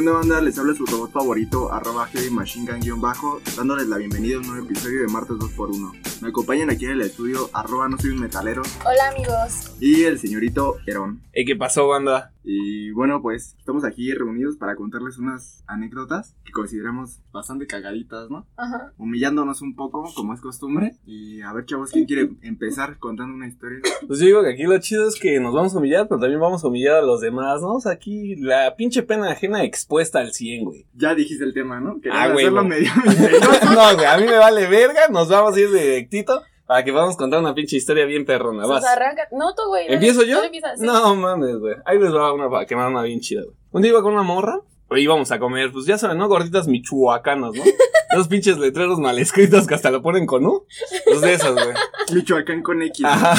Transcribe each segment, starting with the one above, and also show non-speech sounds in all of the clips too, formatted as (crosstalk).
onda banda? Les habla su robot favorito, arroba heavy machine gun bajo, dándoles la bienvenida a un nuevo episodio de Martes 2x1. Me acompañan aquí en el estudio, arroba no soy un metalero, Hola amigos. y el señorito Herón. ¿Y qué pasó, banda? Y bueno, pues estamos aquí reunidos para contarles unas anécdotas que consideramos bastante cagaditas, ¿no? Ajá. Humillándonos un poco, como es costumbre. Y a ver, chavos, ¿quién quiere empezar contando una historia? Pues yo digo que aquí lo chido es que nos vamos a humillar, pero también vamos a humillar a los demás, ¿no? O sea, aquí la pinche pena ajena expuesta al 100, güey. Ya dijiste el tema, ¿no? Querías Ah, güey, hacerlo no. medio (laughs) no, güey, a mí me vale verga, nos vamos a ir directito para que podamos contar una pinche historia bien perrona, vas. Pues arranca. No, tú, güey. ¿Empiezo yo? sí. No mames, güey. Ahí les va una para quemar una bien chida, güey. Un día iba con una morra, y íbamos a comer, pues ya saben, ¿no? Gorditas michoacanas, ¿no? (laughs) Esos pinches letreros mal escritos que hasta lo ponen con U. Pues de esas, güey. Michoacán con X. Ajá,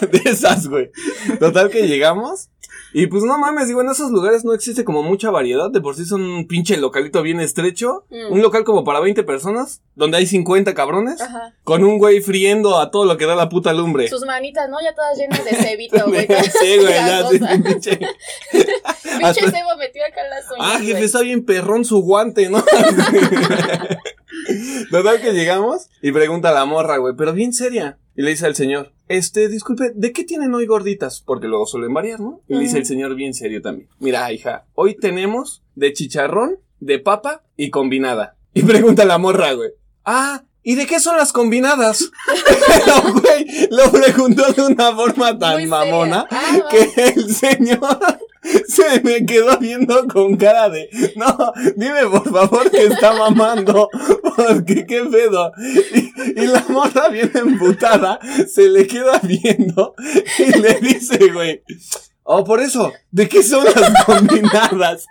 (laughs) de esas, güey. Total que llegamos. Y pues no mames, digo, en esos lugares no existe como mucha variedad. De por sí son un pinche localito bien estrecho. Mm. Un local como para 20 personas, donde hay 50 cabrones. Ajá. Con un güey friendo a todo lo que da la puta lumbre. Sus manitas, ¿no? Ya todas llenas de (laughs) cebito, güey. sí, güey, ya, sí, pinche. (laughs) Pinche cebo metido acá en las uñas. Ah, jefe, está bien perrón su guante, ¿no? (laughs) Total que llegamos y pregunta a la morra, güey, pero bien seria. Y le dice al señor, este, disculpe, ¿de qué tienen hoy gorditas? Porque luego suelen variar, ¿no? Y le dice el señor bien serio también. Mira, hija, hoy tenemos de chicharrón, de papa y combinada. Y pregunta la morra, güey. Ah, ¿y de qué son las combinadas? (laughs) (laughs) Pero, güey, lo preguntó de una forma tan Muy seria. mamona Ah, que el señor (laughs) se me quedó viendo con cara de, no, dime por favor que está mamando, porque qué pedo. Y, y la morra bien emputada se le queda viendo y le dice, güey, oh, por eso, ¿de qué son las (laughs) combinadas?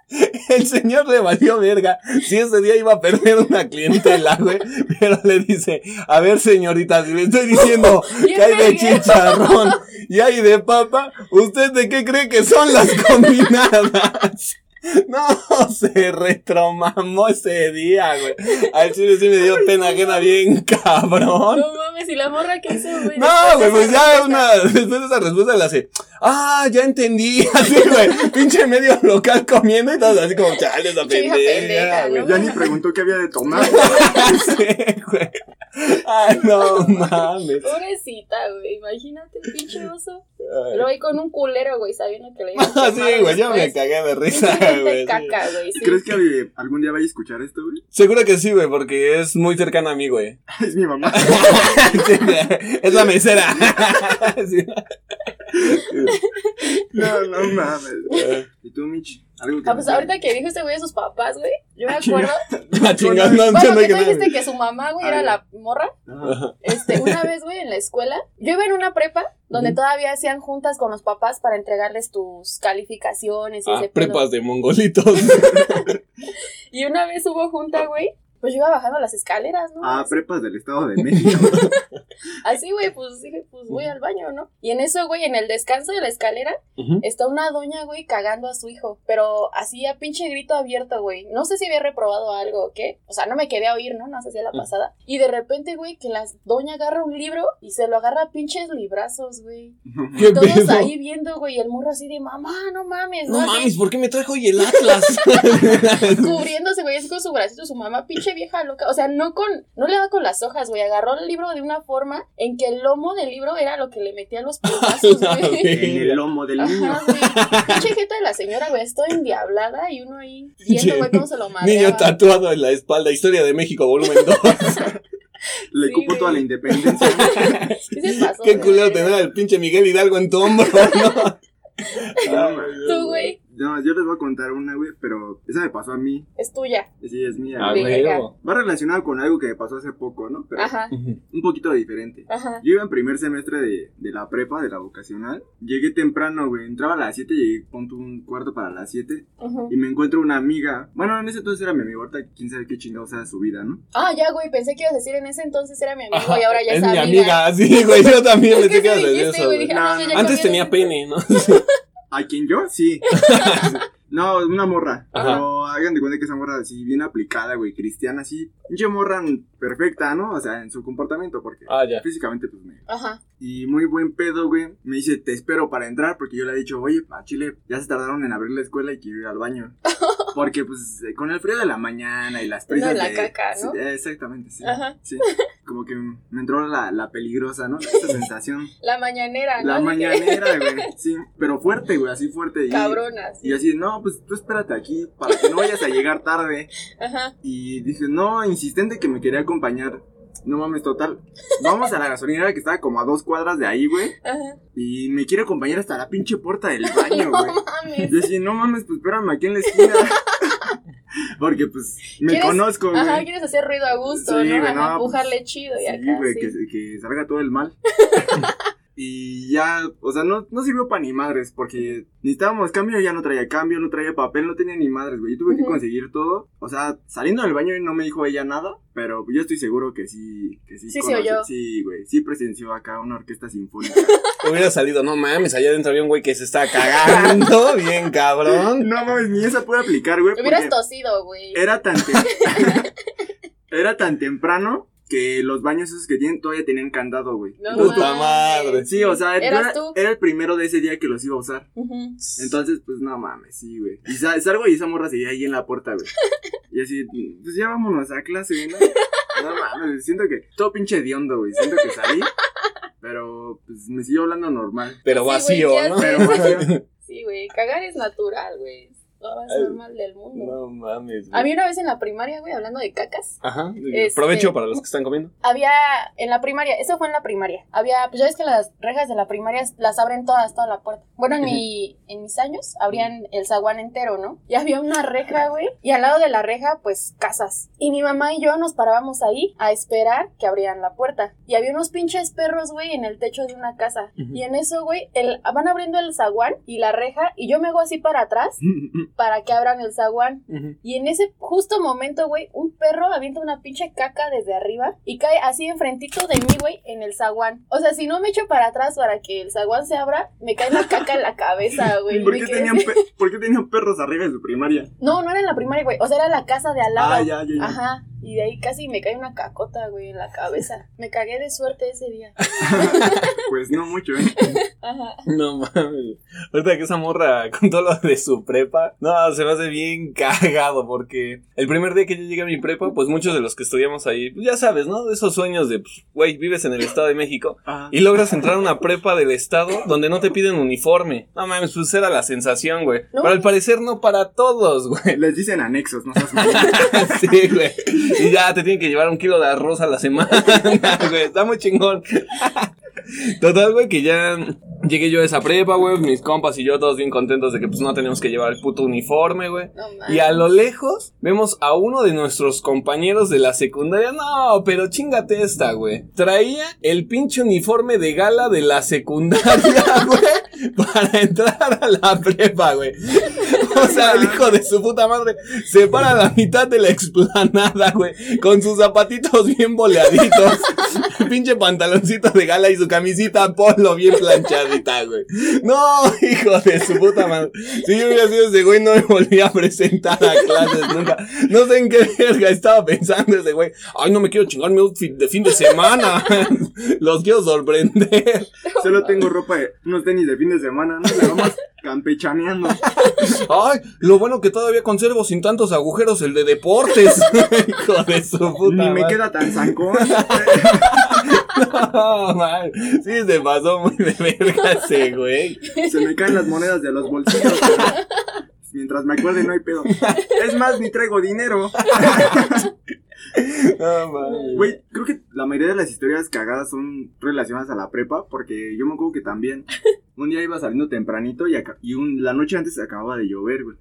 El señor le valió verga, si ese día iba a perder una clientela, güey, pero le dice, a ver señorita, si le estoy diciendo (laughs) que hay de chicharrón y hay de papa, ¿usted de qué cree que son las (laughs) combinadas? (laughs) No, se retromamó ese día, güey. Al chile sí me dio pena ajena bien (laughs) cabrón. No mames, ¿y la morra qué hizo, güey? No, güey, pues ya una, después de esa respuesta le hace, ah, ya entendí, (laughs) así, güey, pinche medio local comiendo y todo, así como, chale, esa pendeja, pendeja, güey. ¿no? Ya ni preguntó qué había de tomar. Sí, güey. Ay, no mames. Pobrecita, güey. Imagínate el pinche oso. Pero ahí con un culero, güey, sabiendo que le iban a (laughs) Ah, quemar sí, güey, yo me cagué de (laughs) risa, güey. caca, güey. Sí. ¿Crees que algún día vaya a escuchar esto, güey? Seguro que sí, güey, porque es muy cercana a mí, güey. (laughs) Es mi mamá. Sí, es la mesera. Sí. No, no mames. ¿Y tú, Mitch? Algo que Ah, pues ahorita que dijo este güey de sus papás, güey, yo me Ah, acuerdo. (laughs) La chingada, no, Bueno, no que tú dijiste que su mamá, güey, Ah, era la morra. Ajá. Este, una vez, güey, en la escuela, yo iba en una prepa donde todavía hacían juntas con los papás para entregarles tus calificaciones y Ah, ese pedo. prepas de mongolitos. (laughs) Y una vez hubo junta, güey, pues yo iba bajando las escaleras, ¿no? Ah, prepas del Estado de (laughs) México. (laughs) Así, güey, pues dije, pues voy al baño, ¿no? Y en eso, güey, en el descanso de la escalera, está una doña, güey, cagando a su hijo. Pero así a pinche grito abierto, güey. No sé si había reprobado algo o qué. O sea, no me quedé a oír, ¿no? No sé si a la pasada. Y de repente, güey, que la doña agarra un libro y se lo agarra a pinches librazos, güey. (laughs) ¿Qué Todos pedo? ahí viendo, güey, el morro así de mamá, no mames, No Así, mames, ¿por qué me trajo hoy el Atlas? Cubriéndose, güey, así con su bracito, su mamá, pinche vieja loca. O sea, no con, no le da con las hojas, güey. Agarró el libro de una forma en que el lomo del libro era lo que le metía los putazos, La (laughs) güey. En el lomo del niño. Pinche jeta de la señora, güey, estoy endiablada y uno ahí viendo, güey, cómo se lo Niño madreaba. tatuado en la espalda, Historia de México, volumen 2. Le Sí, cupo güey. toda la independencia. (laughs) Sí se pasó, Qué culero tener al pinche Miguel Hidalgo en tu hombro, ¿no? (laughs) No, Tú, güey, No, yo les voy a contar una, güey, pero esa me pasó a mí. es tuya. Sí, es mía. Ah, güey. Va relacionado con algo que me pasó hace poco, ¿no? Pero Ajá, un poquito diferente. ajá. Yo iba en primer semestre de, de la prepa, de la vocacional. Llegué temprano, güey. Entraba a las 7, llegué punto un cuarto para las 7. ujú. Y me encuentro una amiga. Bueno, en ese entonces era mi amiga. Ahorita quién sabe qué chingado sea su vida, ¿no? Ah, ya, güey, pensé que ibas a decir en ese entonces era mi amigo Ajá, y ahora ya es, es mi amiga. amiga, sí, güey, yo también pensé que ibas a decir eso, dije, no, No, ya no. Antes tenía pene, ¿no? (laughs) ¿A quién yo? Sí. (laughs) no, una morra. Ajá. Pero hagan de cuenta que esa morra así, bien aplicada, güey, cristiana, así. Pinche morra perfecta, ¿no? O sea, en su comportamiento, porque Ah, ya. físicamente, pues me. Ajá. Y muy buen pedo, güey. Me dice, te espero para entrar, porque yo le he dicho, oye, a Chile, ya se tardaron en abrir la escuela y quiero ir al baño. (laughs) Porque, pues, con el frío de la mañana y las No, prisas la de... caca, ¿no? Sí, exactamente, sí. Ajá. Sí. Como que me entró la, la peligrosa, ¿no? Esta (laughs) sensación. La mañanera, ¿no? La mañanera, güey. Sí, pero fuerte, güey, así fuerte. Y, Cabronas. Y así, no, pues tú espérate aquí para que no vayas a llegar tarde. Ajá. Y dije, no, insistente que me quería acompañar. No mames, total. Vamos a la gasolinera que estaba como a dos cuadras de ahí, güey. Ajá. Y me quiere acompañar hasta la pinche puerta del (laughs) baño, No güey. mames. Yo decía, no mames, pues espérame aquí en la esquina. (laughs) Porque pues me ¿Quieres- conozco, güey. Ajá, quieres hacer ruido a gusto, Sí, ¿no? güey, Ajá, no, empujarle chido y Sí, acá. güey, sí. que, que salga todo el mal. (laughs) y ya, o sea, no, no sirvió para ni madres, porque necesitábamos cambio, ya no traía cambio, no traía papel, no tenía ni madres, güey. Yo tuve que conseguir todo. O sea, saliendo del baño no me dijo ella nada, pero yo estoy seguro que sí, que sí. Sí se conoce- oyó. Sí, güey, sí presenció acá una orquesta sinfónica. (laughs) Hubiera salido, no mames, allá adentro había un güey que se está cagando, (laughs) bien cabrón. no mames, ni esa puede aplicar, güey. Hubieras tosido, güey. Era tan, (laughs) era tan temprano que los baños esos que tienen todavía tenían candado, güey. No Puta mames. madre. Sí, o sea, yo ¿Eras era, tú? era el primero de ese día que los iba a usar. Entonces, pues no mames, sí, güey. Y sa- salgo y esa morra seguía ahí en la puerta, güey. (laughs) Y así, pues ya vámonos a clase, güey. No, no mames, siento que todo pinche hediondo, güey. Siento que salí, pero pues me siguió hablando normal. Pero Sí, vacío, ¿qué ¿no? Pero vacío. Sí, güey, cagar es natural, güey. Lo más Ay. normal del mundo. No mames. A güey. mí una vez en la primaria, güey, hablando de cacas, Ajá. Este- Provecho para los que están comiendo. había en la primaria, eso fue en la primaria, había, pues ya ves que las rejas de la primaria las abren todas, toda la puerta. Bueno, en mi, (laughs) en mis años abrían el zaguán entero, ¿no? Y había una reja, güey, y al lado de la reja, pues casas. Y mi mamá y yo nos parábamos ahí a esperar que abrieran la puerta. Y había unos pinches perros, güey, en el techo de una casa. Y en eso, güey, el, van abriendo el zaguán y la reja, y yo me hago así para atrás (laughs) para que abran el zaguán. Y en ese justo momento, güey, un perro avienta una pinche caca desde arriba y cae así enfrentito de mí, güey, en el zaguán. O sea, si no me echo para atrás para que el zaguán se abra, me cae la caca en la cabeza, (laughs) güey. ¿Por qué, tenían pe- ¿Por qué tenían perros arriba de su primaria? No, no era en la primaria, güey. O sea, era la casa de al lado. Ah, ya, ya, ya. Ajá. Y de ahí casi me cae una cacota, güey, en la cabeza. Me cagué de suerte ese día. (laughs) Pues no mucho, ¿eh? Ajá. No mames. Ahorita que esa morra con todo lo de su prepa, no, se me hace bien cagado porque el primer día que yo llegué a mi prepa, pues muchos de los que estudiamos ahí, pues ya sabes, ¿no? De esos sueños de, pues, güey, vives en el Estado de México Ajá. y logras entrar a una prepa del Estado donde no te piden uniforme. No mames, pues era la sensación, güey. No. Pero al parecer no para todos, güey. Les dicen anexos, no seas. (laughs) Sí, güey. Y ya te tienen que llevar un kilo de arroz a la semana, (laughs) güey. Está muy chingón. Total, güey, que ya llegué yo a esa prepa, güey. Mis compas y yo todos bien contentos de que pues no tenemos que llevar el puto uniforme, güey. No. Y a lo lejos vemos a uno de nuestros compañeros de la secundaria. No, pero chingate esta, güey. Traía el pinche uniforme de gala de la secundaria, (laughs) güey, para entrar a la prepa, güey. O sea, el hijo de su puta madre se para a la mitad de la explanada, güey, con sus zapatitos bien boleaditos, (laughs) pinche pantaloncito de gala y su camisita polo bien planchadita, güey. No, hijo de su puta madre. Si yo hubiera sido ese güey, no me volvía a presentar a clases nunca. No sé en qué verga estaba pensando ese güey. Ay, no me quiero chingar mi outfit de fin de semana. (laughs) Los quiero sorprender. Solo tengo ropa, de, unos tenis de fin de semana, ¿no? La vamos (laughs) campechaneando. Ay, lo bueno que todavía conservo sin tantos agujeros el de deportes. (laughs) Hijo de su puta Ni me madre. queda tan zancón. (laughs) No, man. Sí, se pasó muy de verga ese güey. Se me caen las monedas de los bolsillos. pero Mientras me acuerde, no hay pedo. Es más, ni traigo dinero. No, man. Güey, creo que la mayoría de las historias cagadas son relacionadas a la prepa, porque yo me acuerdo que también un día iba saliendo tempranito y, aca- y un- la noche antes acababa de llover, güey.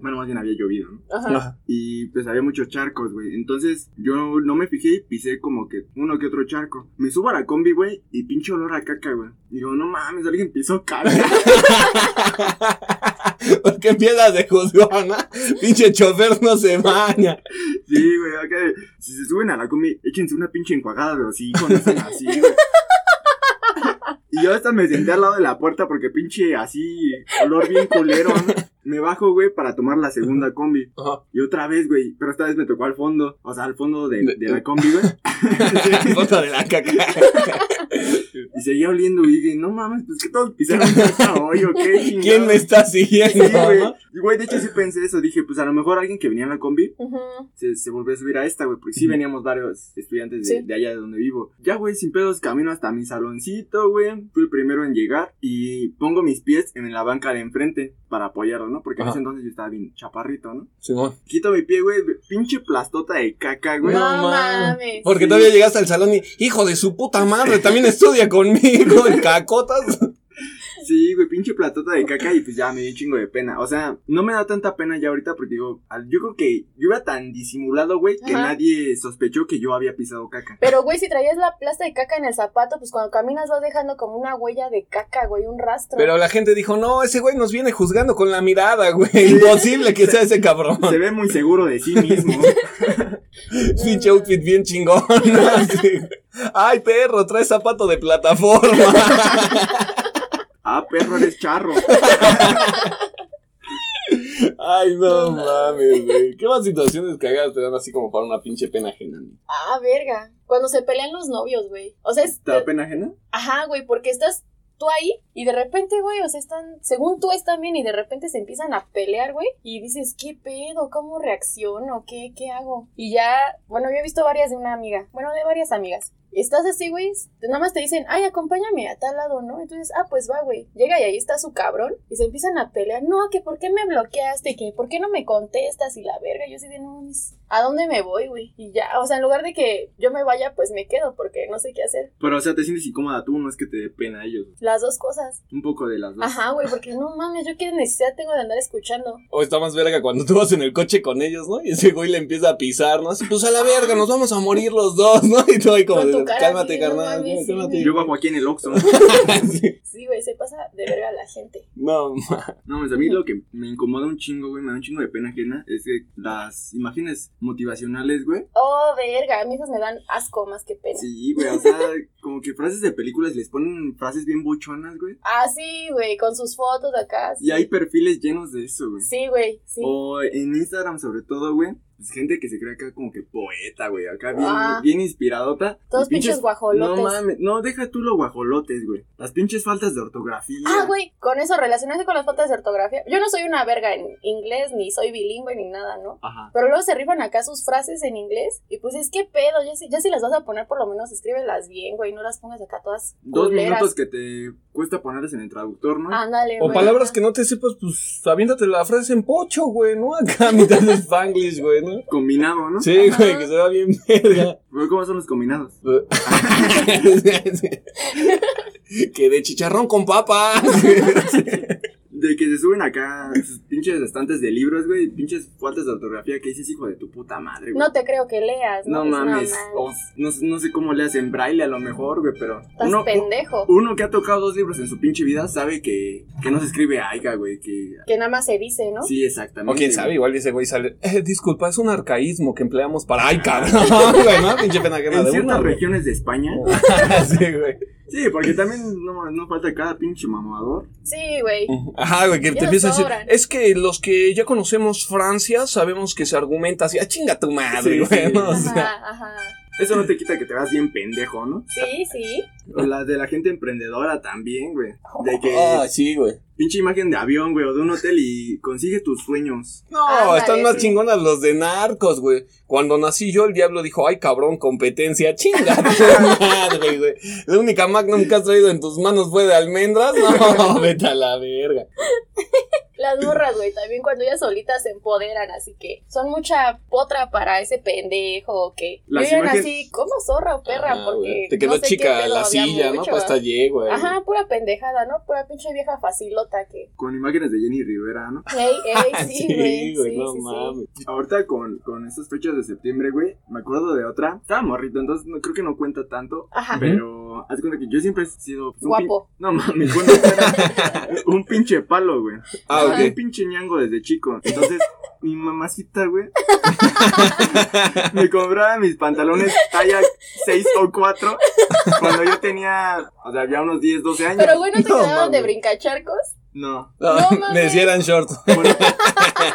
Bueno, más bien había llovido, ¿no? Ajá. Ajá. Y pues había muchos charcos, güey. Entonces yo no me fijé y pisé como que uno que otro charco. Me subo a la combi, güey, y pinche olor a caca, güey. Digo, no mames, alguien pisó caca. (laughs) Porque empiezas de juzgón, ¿no? Pinche chofer no se baña. sí, güey, acá de- si se suben a la combi, échense una pinche enjuagada de hocico, no sean así, güey. Y yo hasta me senté al lado de la puerta porque pinche así, olor bien culero, ¿no? Me bajo, güey, para tomar la segunda combi. Ajá. Y otra vez, güey, pero esta vez me tocó al fondo. O sea, al fondo de, de la combi, güey. (laughs) Foto de la caca. (laughs) Y seguía oliendo y dije, no mames, pues que todos pisaron caca hoy o qué chingado. (laughs) ¿Quién me está siguiendo? Sí, güey. Y, güey, de hecho sí pensé eso. Dije, pues a lo mejor alguien que venía en la combi se, se volvió a subir a esta, güey. Porque sí veníamos varios estudiantes de, Sí. de allá de donde vivo. Ya, güey, sin pedos, camino hasta mi saloncito, güey. Fui el primero en llegar y pongo mis pies en la banca de enfrente para apoyarlo, ¿no? Porque en ese entonces yo estaba bien chaparrito, ¿no? Simón. Quito mi pie, güey. Pinche plastota de caca, güey. No, No mames. mames. Porque Sí. Todavía llegaste al salón y, hijo de su puta madre, también estudia conmigo (laughs) en cacotas. Sí, güey, pinche platota de caca y pues ya me dio un chingo de pena. O sea, no me da tanta pena ya ahorita porque digo, al- yo creo que yo iba tan disimulado, güey, que Ajá. nadie sospechó que yo había pisado caca. Pero, güey, si traías la plasta de caca en el zapato, pues cuando caminas vas dejando como una huella de caca, güey, un rastro. Pero la gente dijo, no, ese güey nos viene juzgando con la mirada, güey. Imposible que sea ese cabrón. Se ve muy seguro de sí mismo. (laughs) Pinche outfit bien chingón. (laughs) Ay, perro, trae zapato de plataforma. (laughs) ah, perro, eres charro. Ay, no mames, güey. ¿Qué más situaciones cagadas te dan así como para una pinche pena ajena? güey? Ah, verga. Cuando se pelean los novios, güey. O sea, es- ¿Te da pena ajena? Ajá, güey, porque estás tú ahí y de repente, güey, o sea, están, según tú están bien y de repente se empiezan a pelear, güey, y dices, ¿qué pedo? ¿Cómo reacciono? ¿Qué, qué hago? Y ya, bueno, yo he visto varias de una amiga, bueno, de varias amigas. Estás así, güey, nada más te dicen, ay, acompáñame a tal lado, ¿no? Entonces, ah, pues va, güey. Llega y ahí está su cabrón y se empiezan a pelear. No, que por qué me bloqueaste, que por qué no me contestas y la verga. Yo así de, no, mames, ¿a dónde me voy, güey? Y ya, o sea, en lugar de que yo me vaya, pues me quedo porque no sé qué hacer. Pero, o sea, te sientes incómoda tú, no es que te dé pena a ellos. Las dos cosas. Un poco de las dos. Ajá, güey, porque no mames, yo qué necesidad tengo de andar escuchando. O está más verga cuando tú vas en el coche con ellos, ¿no? Y ese güey le empieza a pisar, ¿no? Así, pues a la verga, nos vamos a morir los dos, ¿no? Y tú ahí como, de, cara cálmate, no carnal, mames, cálmate. Yo bajo aquí en el Oxxo. (laughs) Sí. Sí, güey, se pasa de verga a la gente. No, ma- No, pues a mí lo que me incomoda un chingo, güey, me da un chingo de pena ajena, es que las imágenes motivacionales, güey. Oh, verga, a mí esas me dan asco más que pena. Sí, güey, o sea, (laughs) como que frases de películas les ponen frases bien buchonas, güey. Ah, sí, güey, con sus fotos acá. Y hay perfiles llenos de eso, güey. Sí, güey, sí. O en Instagram, sobre todo, güey. Pues gente que se cree acá como que poeta, güey. Acá bien, Ah. bien inspiradota. Todos pinches guajolotes. No mames, no, deja tú los guajolotes, güey. Las pinches faltas de ortografía. Ah, güey, con eso relacionarse con las faltas de ortografía. Yo no soy una verga en inglés, ni soy bilingüe, ni nada, ¿no? Ajá. Pero luego se rifan acá sus frases en inglés. Y pues es que pedo, ya si, ya si las vas a poner, por lo menos escríbelas bien, güey. No las pongas acá todas. Dos culeras. minutos que te cuesta ponerlas en el traductor, ¿no? Ándale, O güey. palabras que no te sepas, pues aviéntate la frase en pocho, güey, ¿no? Acá a mitad de Spanglish, güey, ¿no? Combinado, ¿no? Sí, Ajá. güey, que se va bien verga. Güey, ¿Cómo son los combinados? (laughs) que de chicharrón con papa. (laughs) Se suben acá sus pinches estantes de libros, güey. Pinches faltas de ortografía que dices, hijo de tu puta madre, güey. No te creo que leas. No No, mames. No, O no, no sé cómo le hacen braille a lo mejor, güey, pero. Estás Uno, pendejo. uno que ha tocado dos libros en su pinche vida sabe que, que no se escribe aiga, güey. Que. Que nada más se dice, ¿no? Sí, exactamente. O quién sabe, igual ese güey sale. Eh, disculpa, es un arcaísmo que empleamos para. (laughs) Güey, ¿no? Pinche pena que En ciertas regiones de España. (laughs) sí, güey. Sí, porque también no, no falta cada pinche mamador. Sí, güey. Ajá, güey, que Ya te empieza a decir. Es que los que ya conocemos Francia sabemos que se argumenta así. ¡Ah, chinga tu madre, Sí, güey! sí. ¿no? O sea, Ajá, ajá. Eso no te quita que te vas bien pendejo, ¿no? Sí, sí. O las de la gente emprendedora también, güey. De que Ah, sí, güey. pinche imagen de avión, güey, o de un hotel y consigue tus sueños. No, Ándale, están más sí. chingonas los de narcos, güey. Cuando nací yo, el diablo dijo, ay, cabrón, competencia, chinga (laughs) madre, güey. La única Magnum que has traído en tus manos fue de almendras. (laughs) No, vete a la verga. Las morras, güey, también cuando ellas solitas se empoderan, así que son mucha potra para ese pendejo que Las viven imagen- así como zorra o perra, Ah, porque güey. Te quedó no sé qué chica pedo la silla, ¿no? mucho. Hasta llego, güey. Ajá, pura pendejada, ¿no? Pura pinche vieja facilota que. Con imágenes de Jenny Rivera, ¿no? Ey, ey, (laughs) sí, Sí, güey. güey, sí, no sí, sí. mames. Ahorita con, con estas fechas de septiembre, güey, me acuerdo de otra. Estaba morrito, entonces no, creo que no cuenta tanto. Ajá. Pero haz de cuenta que yo siempre he sido. pues, Guapo. pin- No mames, bueno, (laughs) pinche palo, güey. Ah, Un ok. pinche ñango desde chico. Entonces, (laughs) mi mamacita, güey, (laughs) me compraba mis pantalones talla 6 o 4 cuando yo tenía, o sea, había unos 10, 12 años. Pero, güey, ¿no te (laughs) No, quedaban de brincacharcos? No. No (laughs) me decía eran shorts. (laughs) Por-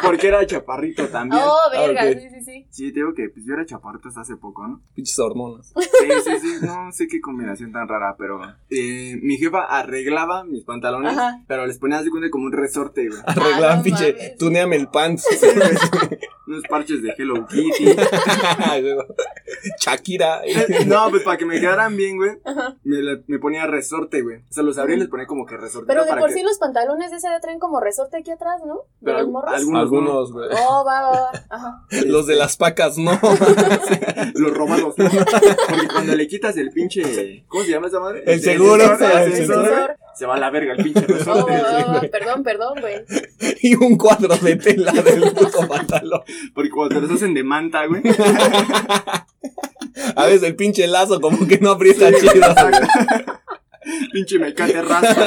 porque era chaparrito también. Oh, verga, ok. sí, sí, sí. Sí, te digo que pues yo era chaparrito hasta hace poco, ¿no? Pinches hormonas. Sí, sí, sí, no sé qué combinación tan rara, pero eh, mi jefa arreglaba mis pantalones, Ajá. pero les ponía así como un resorte, güey. Arreglaban, no pinche, mames. tuneame el pants. (laughs) Unos parches de Hello (laughs) Kitty. Shakira. (laughs) No, pues para que me quedaran bien, güey, me, ponía resorte, güey. O sea, los abría y les ponía como que resorte. Pero de para por que- sí los pantalones de edad traen como resorte aquí atrás, ¿no? De Pero los morros. algunos- Algunos, güey. Oh, va, va, va. Ajá. (laughs) Los de las pacas, no. Los robados, ¿no? Porque cuando le quitas el pinche. ¿Cómo se llama esa madre? El seguro, el sensor, güey, Se va a la verga el pinche Oh, resorte. va, va, va. Perdón, perdón, güey. y un cuadro de tela del puto pantalón. Porque cuando te los hacen de manta, güey. (laughs) A veces el pinche lazo como que no aprieta chido. pinche mecate raspa.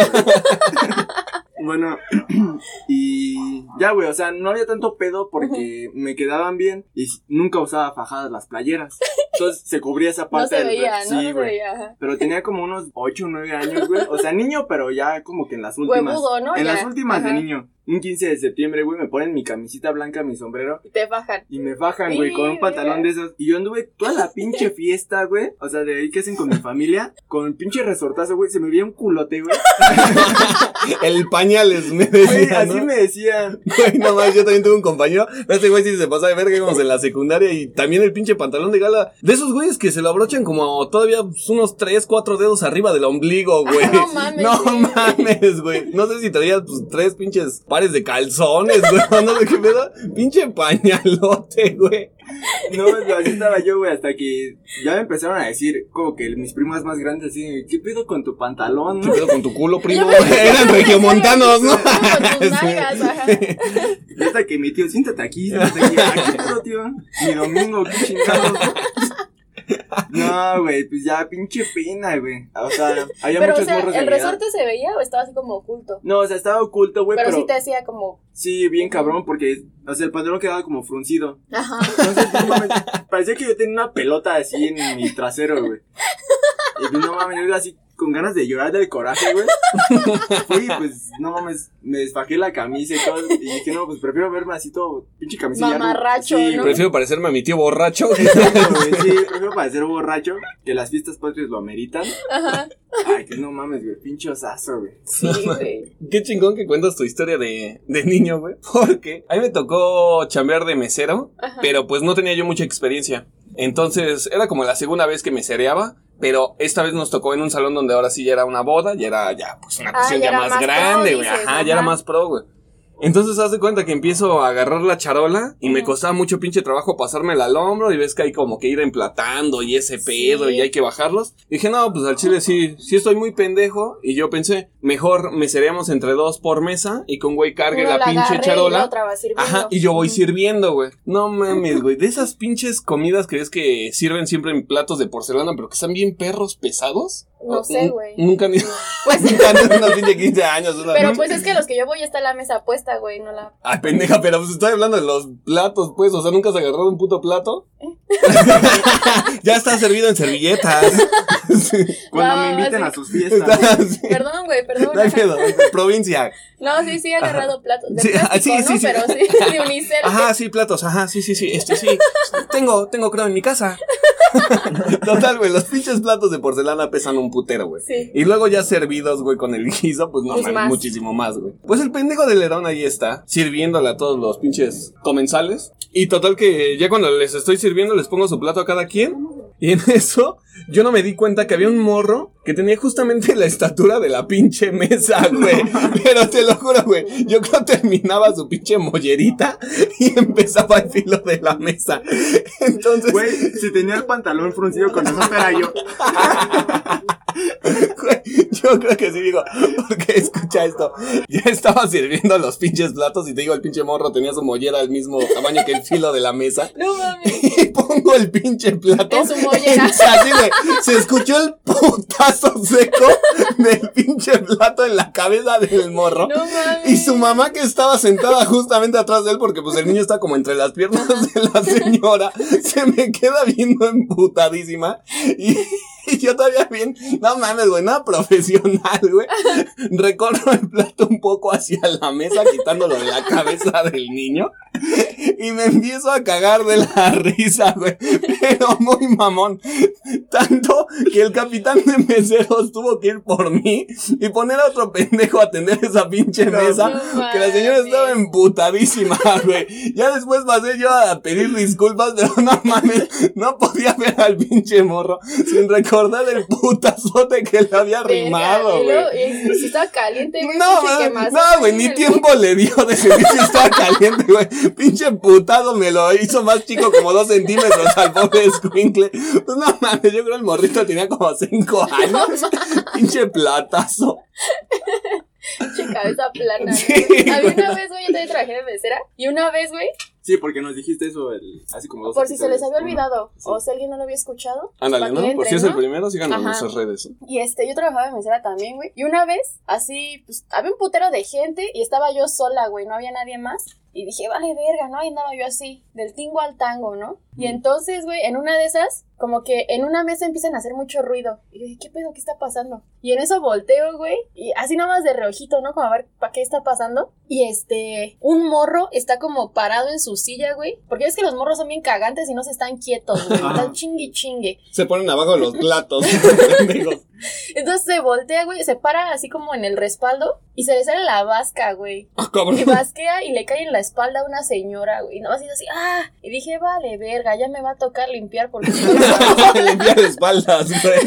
Bueno, (clears throat) y ya, güey, o sea, no había tanto pedo porque me quedaban bien y nunca usaba fajadas las playeras. Entonces se cubría esa No parte se del- veía, ¿no? Sí, No se güey. Pero tenía como unos 8 o 9 años, güey. O sea, niño, pero ya como que en las últimas. Huevudo, ¿no? En Ya. las últimas de Ajá. niño. Un 15 de septiembre, güey, me ponen mi camisita blanca, mi sombrero. Te bajan. Y me fajan, güey, Sí, con un pantalón mira. de esos. Y yo anduve toda la pinche (laughs) fiesta, güey. O sea, de ahí que hacen con mi familia. Con el pinche resortazo, güey. Se me veía un culote, güey. (laughs) El pañales, me Güey, decía, así ¿no? me decían. Güey, no más, yo también tuve un compañero. pero Este güey sí se pasaba de verga, íbamos en la secundaria y también el pinche pantalón de gala. De esos güeyes que se lo abrochan como todavía unos 3, 4 dedos arriba del ombligo, güey. Ah, no mames, No sí. mames, güey. No sé si traías pues tres pinches pares de calzones, güey. (laughs) No sé qué pedo. Pinche pañalote, güey. (laughs) No, así estaba yo, güey, hasta que ya me empezaron a decir, como que mis primas más grandes, así, ¿qué pedo con tu pantalón, ¿Qué pedo con tu culo, (laughs) primo? (laughs) Eran regiomontanos, ¿no? Con tus nalgas, ajá. Y hasta que mi tío, siéntate aquí, siéntate aquí. "Ah, ¿Qué pedo, tío? Mi domingo, qué chingados. No, güey, pues ya, pinche pena, güey. O sea, había Pero, o muchos sea, morros de ¿el resorte se veía o estaba así como oculto? No, o sea, estaba oculto, güey, Pero, pero, sí te hacía como. sí, bien cabrón, porque, o sea, el pantalón quedaba como fruncido. Ajá. Entonces, mames, parecía que yo tenía una pelota así en mi trasero, güey. Y no mames, yo así con ganas de llorar del coraje, güey. (laughs) Fui, pues, no mames, me desfajé la camisa y todo. Y dije, no, pues prefiero verme así todo, pinche camisilla. Mamarracho, sí. Prefiero parecerme a mi tío borracho. (laughs) Exacto, güey, sí, prefiero parecer borracho, que las fiestas patrias lo ameritan. Ajá. Ay, que no mames, güey, pinche osazo, güey. Sí, güey. Qué chingón que cuentas tu historia de, de niño, güey. Porque a mí me tocó chambear de mesero, Ajá. pero pues no tenía yo mucha experiencia. Entonces era como la segunda vez que me cereaba, pero esta vez nos tocó en un salón donde ahora sí ya era una boda, ya era ya pues una Ah, cuestión ya más, grande, güey. Ajá, ya era más pro, güey. Entonces haz de cuenta que empiezo a agarrar la charola y me costaba mucho pinche trabajo pasármela al hombro y ves que hay como que ir emplatando y ese pedo Sí. y hay que bajarlos. dije, no, pues al chile sí, sí estoy muy pendejo y yo pensé, mejor me seríamos entre dos por mesa y con güey cargue Uno la pinche y la charola. otra va sirviendo. Ajá, y yo voy sirviendo, güey. No (laughs) mames, güey. De esas pinches comidas que ves que sirven siempre en platos de porcelana, pero que están bien perros pesados. No O- sé, güey. Nunca ni. (laughs) Pues, Nunca han tenido unos pinche 15 años. una- pero pues es que los que yo voy está la mesa puesta, güey, no la. Ay, pendeja, pero pues estoy hablando de los platos, pues. O sea, ¿nunca has agarrado un puto plato? (laughs) (laughs) ya está servido en servilletas. (laughs) (laughs) Cuando me inviten a sus fiestas. (laughs) Perdón, güey, perdón. No hay pedo, provincia. No, sí, sí, he agarrado platos. De Sí, ah, plástico, sí, ¿no? sí, sí. Pero sí, de unicel. Ajá, sí, platos, ajá, sí, sí, sí, este sí. Tengo, tengo creo en mi casa. Total, güey, los pinches platos de porcelana pesan un putero, güey. Sí. Y luego ya servidos, güey, con el guiso, pues no Pues mames, más. muchísimo más, güey. Pues el pendejo de Lerón ahí está, sirviéndole a todos los pinches comensales. Y total que ya cuando les estoy sirviendo, les pongo su plato a cada quien. Y en eso, yo no me di cuenta que había un morro que tenía justamente la estatura de la pinche mesa, (laughs) güey. Pero te lo juro, güey. Yo creo terminaba su pinche mollerita y (laughs) empezaba el filo de la mesa. Entonces, Güey, si tenía el pantalón fruncido con eso era yo. (laughs) (laughs) Yo creo que sí, digo, porque escucha esto. Ya estaba sirviendo los pinches platos y te digo, el pinche morro tenía su mollera del mismo tamaño que el filo de la mesa. No mames. (laughs) Y pongo el pinche plato. En su mollera. Así, güey. Se escuchó el putazo seco del pinche plato en la cabeza del morro. No mames. Y su mamá que estaba sentada justamente atrás de él, porque pues el niño está como entre las piernas de la señora, se me queda viendo emputadísima. Y, Y (laughs) yo todavía bien, no mames, güey, nada profesional, güey. (laughs) Recorro el plato un poco hacia la mesa, quitándolo de la cabeza del niño. Y me empiezo a cagar de la (laughs) risa, güey. Pero muy mamón. Tanto que el capitán de meseros tuvo que ir por mí y poner a otro pendejo a atender esa pinche mesa. No Que la señora estaba emputadísima, (laughs) güey. Ya después pasé yo a pedir disculpas, pero no mames, no podía ver al pinche morro sin recordar el putazote que le había rimado, güey. si estaba caliente, güey. No, no, güey, ni tiempo le dio de sentir si estaba caliente, güey. Pinche putado me lo hizo más chico, como dos centímetros al pobre escuincle. Pues no mames, yo creo el morrito tenía como cinco (laughs) años. Pinche platazo. Pinche cabeza plana. Sí, una vez, güey, yo también trabajé de mesera. Y una vez, güey, Sí, porque nos dijiste eso el, hace como dos por si se les había olvidado, Sí. o si alguien no lo había escuchado. Ándale, que ¿no? Por si entren, es el primero, síganos en nuestras redes. Y este, yo trabajaba de mesera también, güey. Y una vez, así, pues, había un putero de gente y estaba yo sola, güey, no había nadie más. Y dije, vale, verga, ¿no? Y andaba yo así, del tingo al tango, ¿no? Y entonces, güey, en una de esas, como que en una mesa empiezan a hacer mucho ruido. Y yo dije, ¿qué pedo? ¿Qué está pasando? Y en eso volteo, güey, y así nomás de reojito, ¿no? Como a ver, ¿para qué está pasando? Y este, un morro está como parado en su silla, güey. Porque es que los morros son bien cagantes y no se están quietos, güey. (laughs) Están chingue chingue. Se ponen abajo de los platos. (laughs) (laughs) Entonces se voltea, güey, se para así como en el respaldo y se le sale la vasca, güey. Ah, cabrón. Y vasquea y le cae en la espalda a una señora, güey. Y nomás hizo así, ¡ah! Y dije, vale, verga, ya me va a tocar limpiar porque... (laughs) Limpiar espaldas, güey.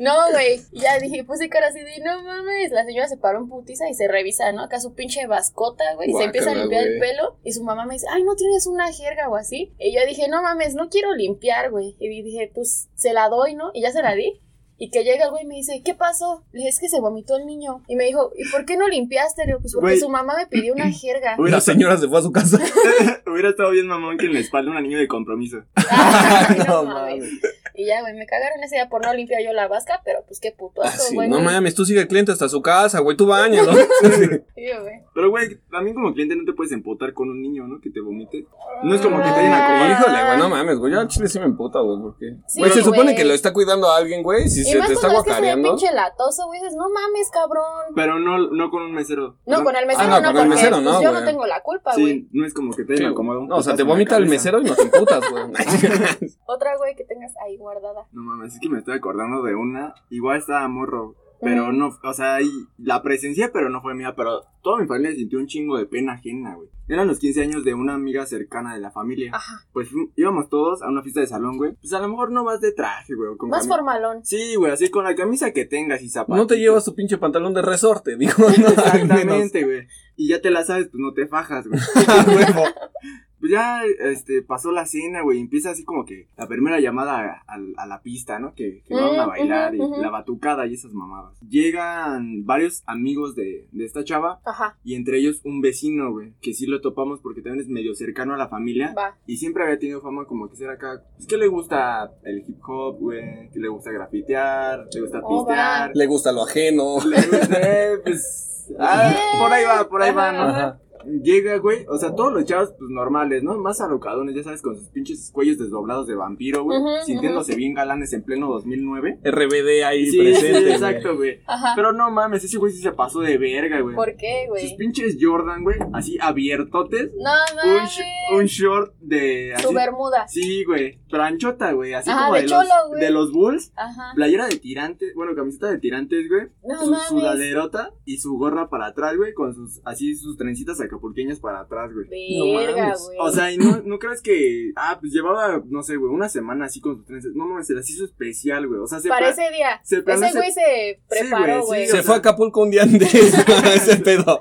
no, güey. Ya dije, puse cara así de, no mames. La señora se paró en putiza y se revisa, ¿no? Acá su pinche vascota, güey. y Se empieza a limpiar el pelo. Y su mamá me dice, ay, ¿no tienes una jerga o así? Y yo dije, no mames, no quiero limpiar, güey. Y dije, pues, se la doy, ¿no? Y ya se la di. Y que llega el güey y me dice, ¿qué pasó? Le dije, es que se vomitó el niño. Y me dijo, ¿y por qué no limpiaste? Le digo, pues porque Güey. su mamá me pidió una (laughs) jerga. La señora se fue a su casa. (laughs) Hubiera estado bien mamón que en la espalda un anillo de compromiso. (laughs) Ay, No no mames. mames. Y ya, güey, me cagaron ese día por no limpiar yo la vasca, pero pues qué puto Ah, asco, sí, güey. no mames, tú sigue el cliente hasta su casa, güey, tú bañalo. Sí, güey. Pero, güey, también como cliente no te puedes empotar con un niño, ¿no? Que te vomite. No es como que te hayan acomodado. Híjole, güey, no mames, güey, yo al chile sí me emputa, güey, porque... Sí, güey, se supone que lo está cuidando a alguien, güey, si Y se más te está cuando es que se ve guacareando... pinche latoso, güey, dices, no mames, cabrón. Pero no, no con un mesero. No, con el mesero no, no, con el mesero pues, yo no tengo la culpa, güey. Sí, no es como que te Sí, acomodado un no, o sea, te vomita el mesero y no te emputas, güey. (laughs) Otra, güey, que tengas ahí guardada. (laughs) No mames, es que me estoy acordando de una. Igual estaba morro. Pero no, o sea, y la presencia, pero no fue mía. Pero toda mi familia sintió un chingo de pena ajena, güey. Eran los 15 años de una amiga cercana de la familia. Ajá. Pues íbamos todos a una fiesta de salón, güey. Pues a lo mejor no vas de traje, güey. Con Más cami- formalón. Sí, güey, así con la camisa que tengas y zapatos. No te llevas tu pinche pantalón de resorte, digo, (laughs) no. Exactamente, güey. Y ya te la sabes, pues no te fajas, güey. (laughs) (laughs) Pues ya, este, pasó la cena, güey. Empieza así como que la primera llamada a, a- a la pista, ¿no? Que, que van a bailar ujú, y ujú. la batucada y esas mamadas. Llegan varios amigos de, de esta chava Ajá, y entre ellos un vecino, güey. Que sí lo topamos porque también es medio cercano a la familia. va. Y siempre había tenido fama como que ser acá. Es que le gusta el hip hop, güey. Que le gusta grafitear, le gusta Oh, va. pistear. Le gusta lo ajeno. Le gusta, eh, pues. ah, (laughs) por ahí va, por ahí va, ¿no? Ajá. Llega, güey, o sea, todos los chavos, pues, normales, ¿no? Más alocadones, ya sabes, con sus pinches cuellos desdoblados de vampiro, güey. Sintiéndose bien galanes en pleno 2009. RBD ahí Sí, presente. sí, exacto, güey. Ajá. Pero no mames, ese güey sí se pasó de verga, güey. ¿Por qué, Sus güey? pinches Jordan, güey, así abiertotes. No Un, mames. sh- un short de... Su bermuda. Sí, güey, planchota, güey, así Ajá, como de de, cholo, los, de los Bulls. Ajá. Playera de tirantes, bueno, camiseta de tirantes, güey. No su mames. sudaderota y su gorra para atrás, güey, con sus, así sus trencitas acapulqueñas para atrás, güey. No Verga, mames. güey. O sea, y no, no crees que, ah, pues llevaba, no sé, güey, una semana así con sus trenzas. No mames, se las hizo especial, güey. O sea, se Para ese día. se Ese güey se preparó, güey, güey. sí, Se o fue a Acapulco un día antes (laughs) ese pedo.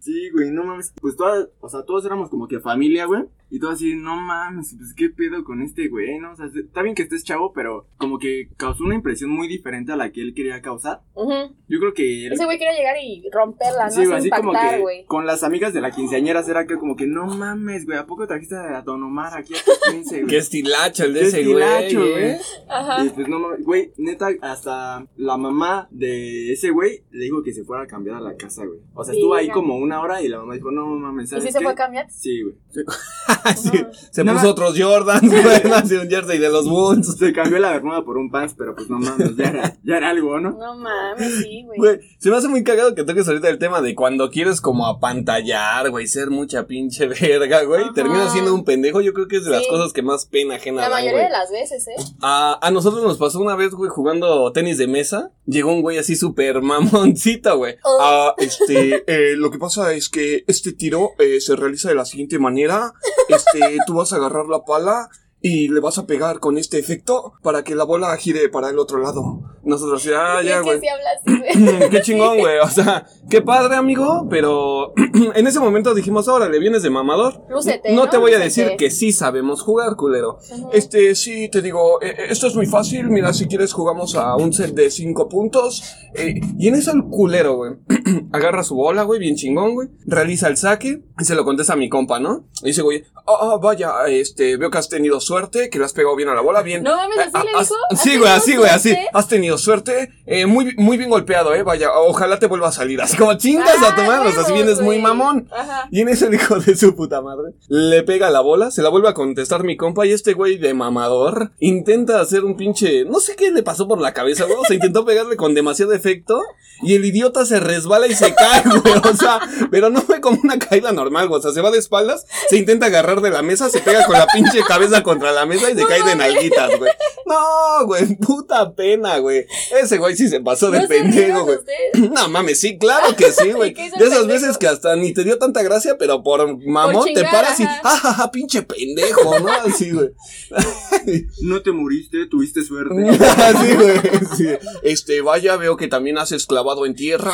Sí, güey, no mames. Pues todas, o sea, todos éramos como que familia, güey. Y todo así, no mames, pues qué pedo con este güey, ¿no? O sea, está bien que estés chavo, pero como que causó una impresión muy diferente a la que él quería causar. Yo creo que él. Ese güey quería llegar y romperla, ¿no? Sí, güey, Así como impactar, que güey. con las amigas de la quinceañera era que como que no mames, güey, ¿a poco trajiste a Don Omar aquí a tus (laughs) 15, güey? Qué estilacho el de Qué ese estilacho, güey. güey. ¿eh? Ajá. Y pues no mames, güey, neta, hasta la mamá de ese güey le dijo que se fuera a cambiar a la casa, güey. O sea, estuvo ahí como una hora y la mamá dijo, no mames, ¿Y ¿sabes si se qué? fue a cambiar? Sí, güey. Sí, (laughs) (laughs) se No, puso no. otros Jordans, güey, un jersey de los Bulls. Se cambió la bermuda por un pants, pero pues no mames, ya era, ya era algo, ¿no? No mames, sí, güey. Güey, se me hace muy cagado que toques ahorita el tema de cuando quieres como apantallar, güey, ser mucha pinche verga, güey, terminas siendo un pendejo. Yo creo que es de las Sí. cosas que más pena ajena La mayoría de las veces, ¿eh? A, a nosotros nos pasó una vez, güey, jugando tenis de mesa. Llegó un güey así súper mamoncito, güey. Oh. Ah, este, (laughs) eh, lo que pasa es que este tiro eh, se realiza de la siguiente manera. Este, tú vas a agarrar la pala y le vas a pegar con este efecto para que la bola gire para el otro lado. Nosotros ah, ya, güey. (laughs) güey. Qué chingón, güey. O sea, qué padre, amigo. Pero (clears throat) en ese momento dijimos, órale, vienes de mamador. Lúcete, No ¿no? te voy a decir que sí sabemos jugar, culero. Este, sí, te digo, eh, eh, esto es muy fácil. Mira, si quieres jugamos a un set de cinco puntos. Eh, y en eso el culero, güey, (clears throat) (clears throat) agarra su bola, güey, bien chingón, güey, realiza el saque y se lo contesta a mi compa, ¿no? Y dice, güey, Ah, ah, vaya, este, veo que has tenido suerte, que le has pegado bien a la bola, bien. No mames, ¿así Eh, le has- dijo? sí, ¿Has güey, así, güey, así. Has tenido suerte, eh, muy, muy bien golpeado, eh, vaya, ojalá te vuelva a salir así. como chingas a Ah, sea, si huevos, vienes muy mamón. Ajá. Y en eso el hijo de su puta madre le pega la bola, se la vuelve a contestar mi compa y este güey de mamador intenta hacer un pinche, no sé qué le pasó por la cabeza, güey, o sea, intentó pegarle con demasiado efecto y el idiota se resbala y se cae, güey, o sea, pero no fue como una caída normal, güey, o sea, se va de espaldas, se intenta agarrar de la mesa, se pega con la pinche cabeza contra la mesa y se cae de nalguitas, güey. No, güey, puta pena, güey. Ese güey sí se pasó de ¿No se pendejo, güey. (clears throat) No mames, sí, claro que sí, (laughs) güey. ¿Y qué hizo De esas pendejo? veces que hasta ni te dio tanta gracia, pero por mamón Por te paras y, ajá. ah, ja, ja, pinche pendejo, ¿no? Así, güey. (laughs) No te muriste, tuviste suerte. (laughs) Así, güey. Sí. Este, vaya, veo que también has esclavado en tierra.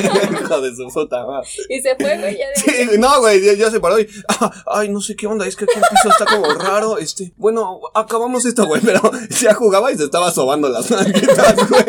(laughs) Hijo de su puta madre. Y se fue, güey, Sí, no, güey, ya, ya se paró y, ah, ay, no sé qué onda, es que aquí el piso está como raro, este, bueno, acabamos esto, güey, pero (laughs) ya jugaba y se estaba sobando las nalguitas, (laughs) güey.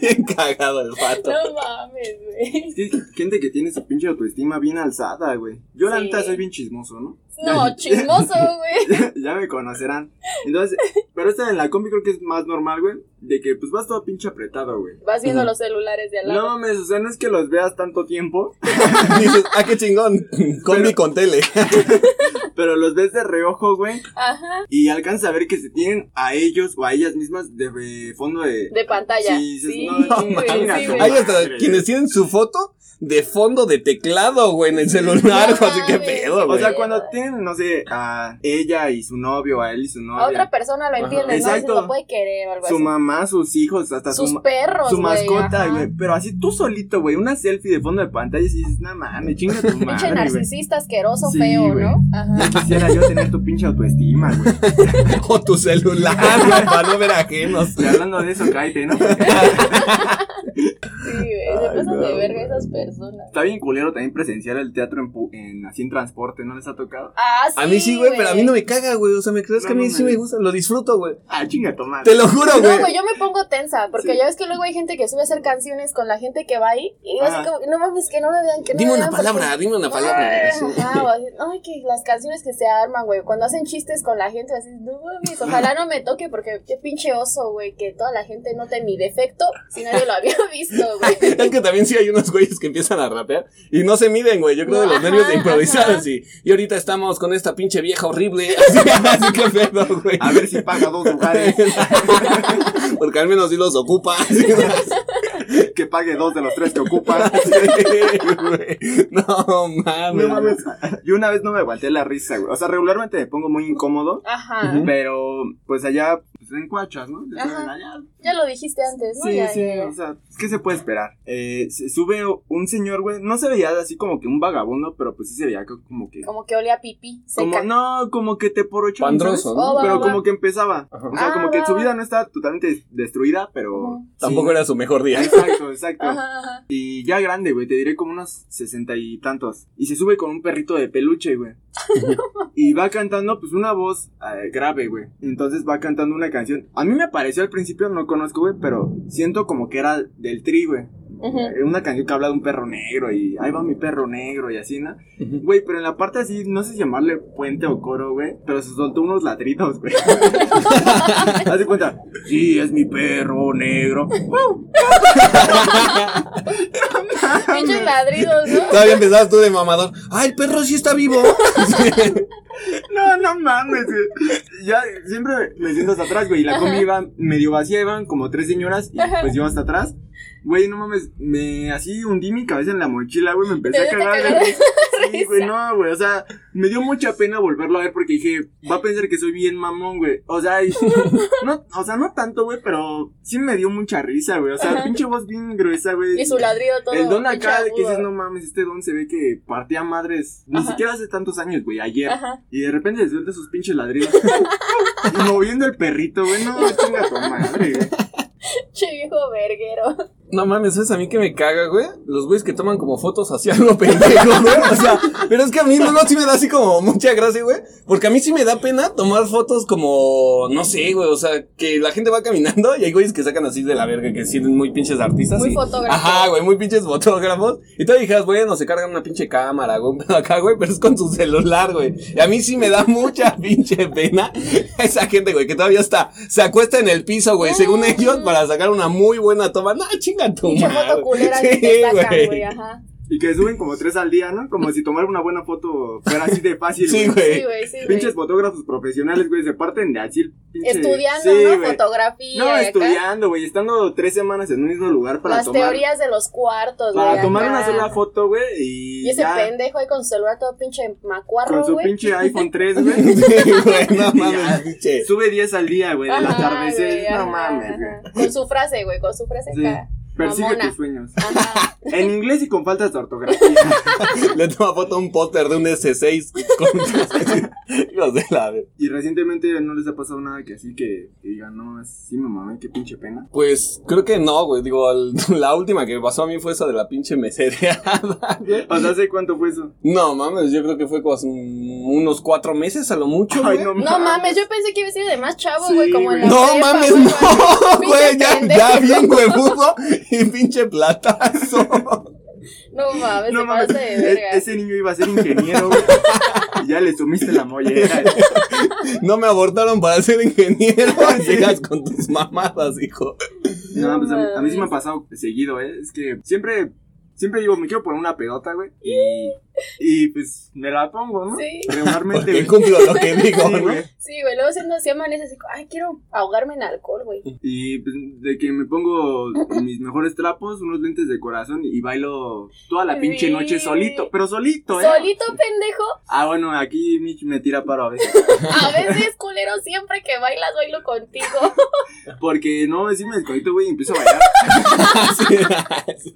Bien cagado el pato. No mames, güey. Es que hay gente que tiene su pinche autoestima bien alzada, güey. Yo la Sí. neta soy bien chismoso, ¿no? No, chismoso, güey. (laughs) ya me conocerán. Entonces, pero esta en la combi creo que es más normal, güey. De que pues vas todo pinche apretado, güey. Vas viendo los celulares de al No lado. mames, o sea, no es que los veas tanto tiempo, (laughs) (laughs) Dices, ah, qué chingón, combi con tele. pero los ves de reojo, güey. Ajá. Y alcanzas a ver que se tienen a ellos o a ellas mismas de, de fondo de. De pantalla. Sí, Sí, dices, no, mames, sí, güey. Hay hasta quienes tienen su foto de fondo de teclado, güey, en el celular, güey, así que pedo, O güey. sea, cuando tienen, no sé, a ella y su novio, a él y su novia. A otra persona lo entiende, ¿no? Exacto. Si lo puede querer o algo su así. mamá, sus hijos, hasta su, Sus ma- perros, su mascota, güey. Pero así tú solito, güey, una selfie de fondo de pantalla y dices, no mames, chinga tu (laughs) Pinche madre, güey. narcisista asqueroso, Sí, feo, güey. ¿no? Ajá. Quisiera yo tener tu pinche autoestima, güey. (laughs) O tu celular, güey, para no ver ajenos. Y hablando de eso, cállate, ¿no? (laughs) Sí, güey. Se pasan de verga güey. esas personas. Está bien culero también presenciar el teatro en, pu- en así en transporte, ¿no les ha tocado? Ah, sí. A mí sí, güey, pero a mí no me caga, güey. O sea, me crees que a mí No sí me gusta, lo disfruto, güey. Ah, chinga tu madre. Te lo juro, No, güey. güey, yo me pongo tensa, porque Sí. ya ves que luego hay gente que sube a hacer canciones con la gente que va ahí, y Ajá. es como, no mames, que no me vean, que no Dime me una vean porque- palabra, dime una palabra. Ay, Sí. ajá, o así, ay, que las canciones que se arman, güey, cuando hacen chistes con la gente, así, no mames, ojalá no me toque, porque qué pinche oso, güey, que toda la gente note mi defecto, si nadie lo había visto, (laughs) güey. Es que también sí hay unos güeyes que empiezan a rapear y no se miden, güey. Yo creo de los Ajá, nervios de improvisar así. Y ahorita estamos con esta pinche vieja horrible. (laughs) Así, así que pedo, güey. A ver si paga dos lugares. (laughs) Porque al menos sí los ocupa. Así, que pague dos de los tres que ocupa. güey. No mames. No mames. Yo una vez no me aguanté la risa, güey. O sea, regularmente me pongo muy incómodo. Ajá. Pero, pues allá, pues en cuachas, ¿no? Ya lo dijiste antes, ¿no? Sí, Ya, sí, ya, o sea, ¿qué se puede esperar? Eh, se sube un señor, güey, no se veía así como que un vagabundo, pero pues sí se veía co- como que... Como que olía a pipí, Como, no, como que te por ocho. Pandroso, ¿no? Oh, Pero va, como va. que empezaba. Ajá. O sea, Ah, como que va, su vida no estaba totalmente destruida, pero... Sí. Tampoco era su mejor día. Exacto, exacto. Ajá, ajá. Y ya grande, güey, te diré como unos sesenta y tantos. Y se sube con un perrito de peluche, güey. (laughs) y va cantando, pues, una voz eh, grave, güey. Entonces va cantando una canción. A mí me pareció al principio, no conozco, güey, pero siento como que era del tri, güey. Una canción que habla de un perro negro y ahí va mi perro negro y así, ¿no? Güey, pero en la parte así, no sé si llamarle puente o coro, güey, pero se soltó unos ladridos, güey. (laughs) Haz de cuenta, sí, es mi perro negro. (laughs) Pinches ladridos, ¿no? Todavía empezabas tú de mamador. ¡Ay, el perro sí está vivo! (laughs) No, no mames, güey. Ya siempre me siento hasta atrás, güey. Y la combi iba medio vacía, iban como tres señoras. Y pues yo hasta atrás. Güey, no mames, me así hundí mi cabeza en la mochila, güey. Me empecé a cagar. Sí, (laughs) güey, no, güey. O sea, me dio mucha pena volverlo a ver porque dije, va a pensar que soy bien mamón, güey. O sea, y- (laughs) no, o sea, no tanto, güey, pero sí me dio mucha risa, güey. O sea, Ajá. pinche voz bien gruesa, güey. Y su ladrido todo. El don acá, de que dices, no mames, este don se ve que partía madres. Ni Ajá. siquiera hace tantos años, güey, ayer. Ajá. Y de repente le suelta sus pinches ladridos. y (laughs) moviendo el perrito, güey, no, chinga tu madre, güey. (laughs) Che viejo verguero. No mames, ¿sabes a mí que me caga, güey? Los güeyes que toman como fotos así algo (laughs) pendejo, güey. O sea, pero es que a mí no, no, sí me da así como mucha gracia, güey. Porque a mí sí me da pena tomar fotos como, no sé, güey. O sea, que la gente va caminando y hay güeyes que sacan así de la verga, que sienten muy pinches artistas. Muy y- fotógrafos. Ajá, güey, muy pinches fotógrafos. Y tú dijeras, bueno, se cargan una pinche cámara, güey, acá, güey, pero es con su celular, güey. Y a mí sí me da mucha (laughs) pinche pena esa gente, güey, que todavía está, se acuesta en el piso, güey, según ellos, para sacar una muy buena toma. No, chinga tu Pinche madre. foto culera que Sí, te sacan, güey. güey, ajá. Y que suben como tres al día, ¿no? Como si tomar una buena foto fuera así de fácil, Sí, Sí, güey. güey, sí, güey. Pinches fotógrafos profesionales, güey, se parten de así el pinche... Estudiando, Sí, ¿no? güey. Fotografía. No, estudiando, güey, estando tres semanas en un mismo lugar para Las tomar... teorías de los cuartos, güey. Para tomar acá. una sola foto, güey, y, Y ese ya pendejo ahí con su celular todo pinche macuarro, con su güey. pinche iPhone 3, (laughs) güey. Sí, güey, no (laughs) mames, pinche. Sube 10 al día, güey, Ajá, atardecer. güey, No mames, güey. Con su frase, güey, con su frase Sí. acá. Persigue mamona. tus sueños. Ajá. (laughs) En inglés y con faltas de ortografía. (laughs) Le toma foto a un póster de un S6 con (laughs) Hijos de la ver- y recientemente no les ha pasado nada que así que, que digan, no, sí me mamé, qué pinche pena. Pues creo que no, güey. Digo, el- la última que me pasó a mí fue esa de la pinche mesereada. O sea, ¿hace cuánto fue eso? No mames, yo creo que fue como unos cuatro meses a lo mucho, Ay, güey. no No mames, yo pensé que iba a ser de más chavo, Sí, güey, como en la No prepa, mames, güey, no, güey, ya, ya bien huevudo y (laughs) pinche platazo. No mames, No mames, de e- verga. ese niño iba a ser ingeniero, ya le sumiste la mollera. (laughs) No me abortaron para ser ingeniero. (laughs) Llegas con tus mamadas, hijo. No, pues a mí, a mí sí me ha pasado seguido, ¿eh? Es que siempre, siempre digo, me quiero poner una pedota, güey. Y, y pues me la pongo, ¿no? Sí. Regularmente, Porque güey. cumplo lo que digo, Sí, ¿no? güey. Sí, güey, luego siendo así amanece así, ay, quiero ahogarme en alcohol, güey. Y pues de que me pongo mis mejores trapos, unos lentes de corazón y bailo toda la pinche Sí. noche solito, pero solito, ¿eh? Solito, pendejo. Ah, bueno, aquí Mitch me tira paro a veces. A veces, culero, siempre que bailas, bailo contigo. (laughs) Porque no, sí me desconecto, güey, y empiezo a bailar. (laughs)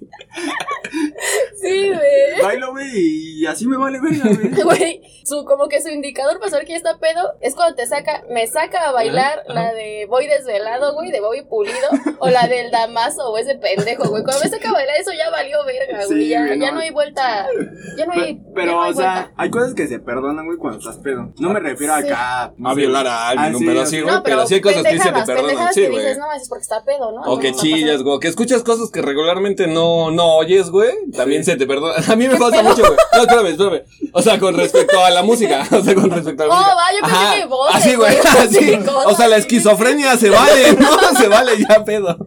Sí, güey. Bailo, güey, y así me vale verga, güey. (laughs) Güey, su, como que su indicador para saber que ya está pedo es cuando te saca, me saca a bailar la de voy desvelado, güey, de Bobby Pulido, o la del Damaso, o ese pendejo, güey. Cuando me saca a bailar eso ya valió verga, güey. Sí, ya, güey, ya no. hay vuelta. Ya no hay. Pe- Pero, ya no hay o sea, vuelta. hay cosas que se perdonan, güey, cuando estás pedo. No me refiero Sí. acá. no A sé, violar a alguien, Ah, ¿no? sí, pero o sí, sea, güey. pero sí hay cosas que sí se te perdonan, sí, güey. no, es porque está pedo, ¿no? O que chillas, güey. Que escuchas cosas que regularmente no, no oyes, güey. También se te perdona. (laughs) A mí me pasa mucho, güey. Espérame, espérame. O sea, con respecto a la música. (laughs) O sea, con respecto a la Oh, música. va, yo pensé Ajá, que voces, Así, güey. Así. O sea, la esquizofrenia se vale, (laughs) ¿no? Se vale ya, pedo.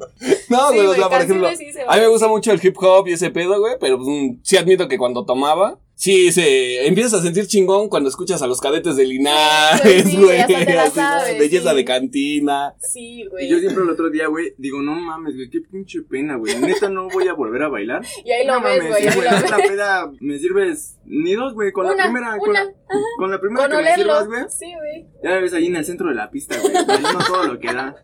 No, Sí, güey, o sea, por ejemplo. sí se A mí me gusta mucho el hip hop y ese pedo, güey. Pero pues, sí admito que cuando tomaba. Sí, se empiezas a sentir chingón cuando escuchas a los cadetes de Linares, Sí, güey. ¿no? sabes, Belleza sí. de cantina. Sí, Y güey. yo siempre el otro día, güey, digo, no mames, güey, qué pinche pena, güey. Neta, no voy a volver a bailar. Y ahí lo no ves, mames, güey. sí, lo ves. la peda me sirves ni dos, güey, con la Una, primera, con la, con la primera Con que me sirvas, olerlo. güey. Sí, güey. Ya me ves ahí en el centro de la pista, güey, bailando todo lo que da.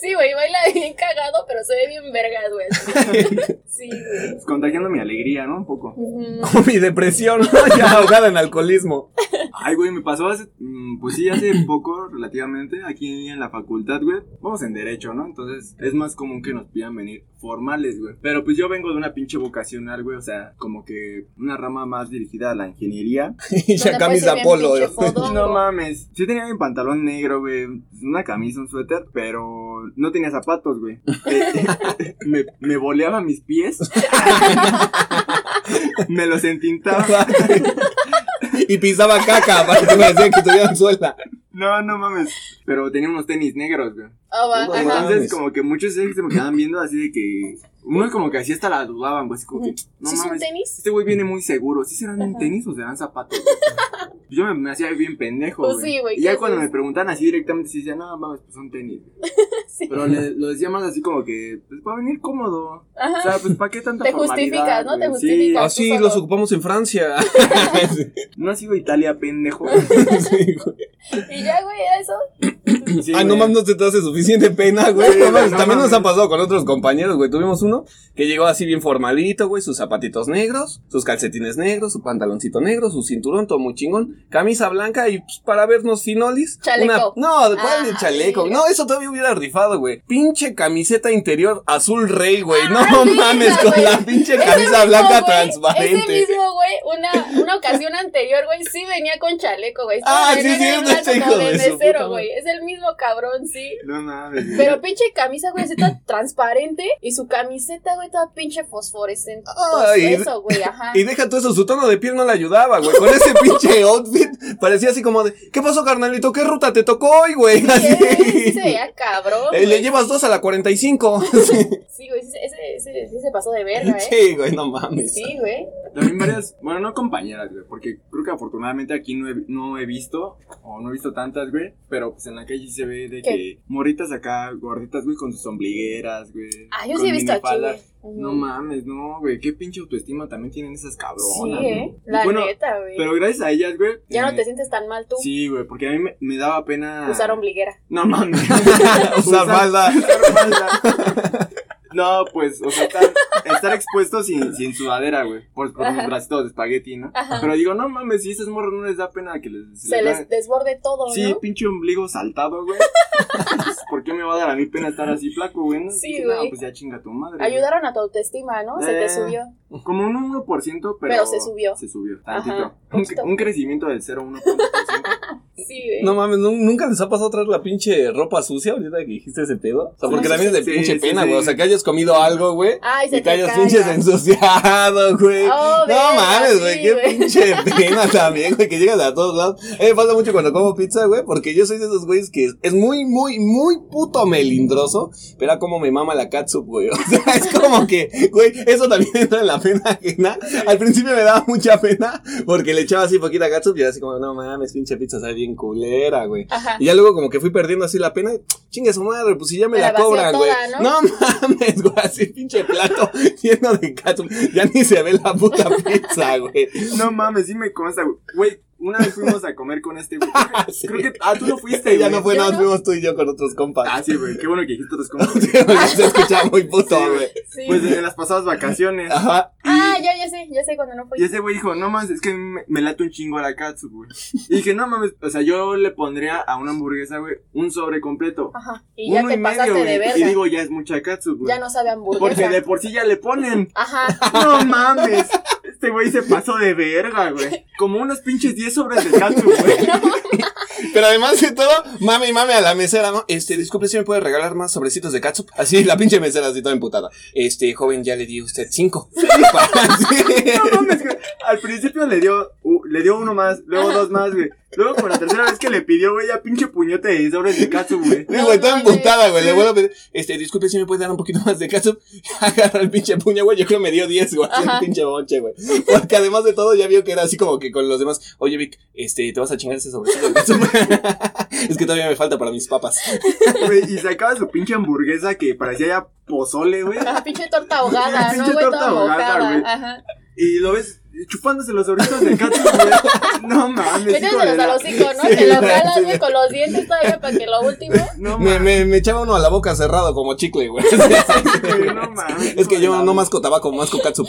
Sí, güey, baila bien cagado, pero se ve bien vergas, güey. (laughs) Sí, güey. Contagiando mi alegría, ¿no? Un poco. Ujú. Con mi depresión, ¿no? (laughs) ya ahogada en alcoholismo. Ay, güey, me pasó hace, mm, pues sí, hace poco, relativamente, aquí en la facultad, güey. Vamos en Derecho, ¿no? Entonces, es más común que nos pidan venir formales, güey. Pero pues yo vengo de una pinche vocacional, güey, o sea, como que una rama más dirigida a la ingeniería. (laughs) Y ya camisa polo. No mames, sí tenía mi pantalón negro, güey, una camisa, un suéter, pero no tenía zapatos, güey. (laughs) Me, me boleaba mis pies. (laughs) me los entintaba. (laughs) y pisaba caca para que me decían que tuvieran suela. No, no mames. Pero tenía unos tenis negros, güey. Ah, va, No ajá. mames. Entonces, como que muchos se me quedaban viendo así de que. Unos como que así hasta la dudaban, güey. Así como que. No ¿Sí son mames. tenis? Este güey viene muy seguro. ¿Sí serán Ajá. tenis o serán zapatos? (laughs) yo me, me hacía bien pendejo, Pues güey. sí, güey, Y ya ¿qué cuando me preguntan así directamente, sí decía, no, mames, pues son tenis. güey". (laughs) Sí. Pero le- lo decía más así como que, pues para venir cómodo. Ajá. O sea, pues para qué (laughs) tanta Te formalidad, justificas, ¿no? Te justificas. Así los ocupamos en Francia. Sí. No ha sido Italia, pendejo. Sí, güey. Y ya, güey, eso. (laughs) Sí, Ay, no güey. mames, no te, te hace suficiente pena, güey. Sí, No güey, mames, no También nos ha pasado con otros compañeros, güey. Tuvimos uno que llegó así bien formalito, güey. Sus zapatitos negros, sus calcetines negros, su pantaloncito negro, su cinturón, todo muy chingón. Camisa blanca y pues, para vernos finolis. Chaleco. Una... No, ¿cuál de Ah, chaleco? sí. No, eso todavía hubiera rifado, güey. Pinche camiseta interior azul rey, güey. No Ah, sí, mames, con güey. la pinche camisa mismo, blanca transparente. Ese mismo, güey, una, una ocasión anterior, güey, sí venía con chaleco, güey. Ah, sí, sí, es hijo de güey. Es el mismo cabrón, sí. No mames. Pero pinche camisa, güey, así toda transparente. Y su camiseta, güey, toda pinche fosforescente. Todo Ay, eso, güey, ajá. Y deja todo eso, su tono de piel no le ayudaba, güey. Con ese pinche outfit parecía así como de, ¿qué pasó, carnalito? ¿Qué ruta te tocó hoy, güey? Sí, Así. sí, se veía cabrón. Eh, le llevas dos a la 45. (laughs) Sí, güey, ese, sí se pasó de verga, ¿eh? Sí, güey, no mames. Sí, güey. También varias, bueno, no compañeras, güey, porque creo que afortunadamente aquí no he, no he visto, o no he visto tantas, güey, pero pues en la calle sí se ve de ¿Qué? que morritas acá, gorditas, güey, con sus ombligueras, güey. Ah, yo con sí he visto aquí, güey. No mames, no, güey, qué pinche autoestima también tienen esas cabronas. Sí, ¿eh? ¿no? La bueno, neta, güey. pero gracias a ellas, güey. Ya eh, no te sientes tan mal tú. Sí, güey, porque a mí me, me daba pena. Usar ombliguera. No mames. (laughs) Usar falda. (laughs) usar falda. No, pues, o sea, estar, estar expuesto sin, sin sudadera, güey. Por, por mis Ajá. bracitos de espagueti, ¿no? Ajá. Pero digo, no mames, si esas morras no les da pena que les. Se les les da- desborde todo, Sí, ¿no? pinche ombligo saltado, güey. (laughs) ¿Por qué me va a dar a mí pena estar así flaco, güey? No, Sí, güey. No, pues ya chinga tu madre. güey. Ayudaron a tu autoestima, ¿no? Se te Eh, subió. Como un 1%, pero. Pero se subió. Se subió, Ajá, tantito. un, poquito. un crecimiento del 0,1%. Sí, güey. No mames, ¿nu- ¿nunca les ha pasado traer la pinche ropa sucia ahorita que dijiste ese pedo? O sea, porque también es de sí, pinche sí, pena, sí. güey. O sea, que hayas comido algo, güey. Ay, se Y que te hayas pinches ensuciado, güey. Oh, no mames, güey, qué pinche pena también, güey, que llegas a todos lados. A mí me pasa mucho cuando como pizza, güey, porque yo soy de esos güeyes que es muy, muy, muy puto melindroso, pero a como me mama la catsup, güey. (laughs) O sea, es como que, güey, eso también (laughs) entra en la pena ajena. Al principio me daba mucha pena, porque le echaba así poquita catsup y era así como, no mames, pinche pizza bien culera, güey. Ajá. Y ya luego como que fui perdiendo así la pena, chingue su madre, pues si ya me, Me la, cobran, güey. ¿no? mames, güey, así pinche plato (laughs) lleno de catsup. Ya ni se ve la puta (laughs) pizza, güey. no mames, sí me consta, güey. Una vez fuimos a comer con este, güey. Creo (laughs) que- Sí. Creo que. Ah, tú no fuiste, ya güey. no fue nada, no. fuimos tú y yo con otros compas. Ah, sí, güey. Qué bueno que dijiste otros (laughs) cosas. se escuchaba muy puto, Sí, güey. Sí. Pues en las pasadas vacaciones. Ajá. Ah, ya, ya sé, ya sé cuando no fue. Y ese güey dijo, no mames, es que me, me late un chingo a la katsu, güey. Y dije, no mames, o sea, yo le pondría a una hamburguesa, güey, un sobre completo. Ajá. Y ya Uno te y medio, pasaste de güey. verga. Y digo, ya es mucha katsu, güey. ya no sabe hamburguesa. Porque de por sí ya le ponen. Ajá. No mames. Este güey se pasó de verga, güey. Como unos pinches 10 sobres de katsu, (laughs) güey. Pero además de todo, mame y mame a la mesera, ¿no? Este, disculpe si me puede regalar más sobrecitos de catsup. Así, la pinche mesera así toda emputada. Este, joven, ya le di a usted cinco. (laughs) (laughs) Sí. No mames, güey. Al principio le dio, uh, le dio uno más, luego dos más, güey. Luego con la tercera vez que le pidió, güey, ya pinche puñote de sobres de katsu, güey. Sí, güey, toda No mames. emputada, güey. Le vuelvo a pedir, este, disculpe si me puede dar un poquito más de catsup. (laughs) Agarra el pinche puño, güey. Yo creo que me dio 10, güey. El pinche bonche, güey. Porque además de todo, ya vio que era así como que con los demás. Oye, Vic, este, te vas a chingar ese sobrecito de catsup. (laughs) es que todavía me falta para mis papas. Güey, y sacaba su pinche hamburguesa que parecía ya pozole, güey. Ajá, pinche torta ahogada, ¿no, Pinche torta ahogada, güey. Ajá. Y lo ves chupándose los sobritos de katsu, güey. (laughs) No mames. Metiéndoselos al hocico, ¿no? Sí, Te lo jalas, sí, güey, con los dientes todavía para que lo último. (laughs) No Me, mames. me, me echaba uno a la boca cerrado como chicle, güey. (laughs) güey, no mames. Es que yo la- no masco tabaco, masco catsup.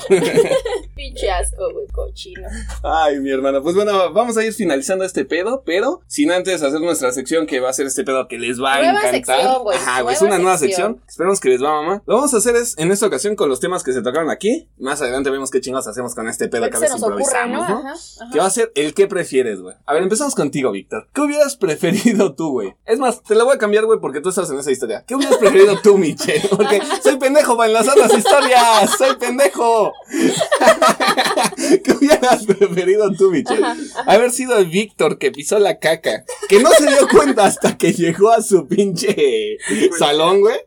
Pinche asco, güey, cochino. Ay, mi hermano. Pues bueno, vamos a ir finalizando este pedo, pero sin antes hacer nuestra sección que va a ser este pedo que les va a encantar. sección, Ajá, güey, es una nueva sección. sección. Esperamos que les va, mamá. Lo vamos a hacer es en esta ocasión con los temas que se tocaron aquí. Más adelante vemos qué chingados hacemos con este pedo Lo que que a se veces nos ocurre, ¿no? improvisamos, ¿no? Ajá. ajá. Que va a ser el que prefieres, güey. A ver, empezamos contigo, Víctor. ¿Qué hubieras (laughs) preferido tú, güey? Es más, te la voy a cambiar, güey, porque tú estás en esa historia. ¿Qué hubieras preferido tú, Michelle? (laughs) Porque soy pendejo para enlazar las historias. Soy pendejo. (laughs) ¿Qué hubieras preferido tú, Michelle? Haber sido el Víctor que pisó la caca. Que no se dio cuenta hasta que llegó a su pinche salón, güey.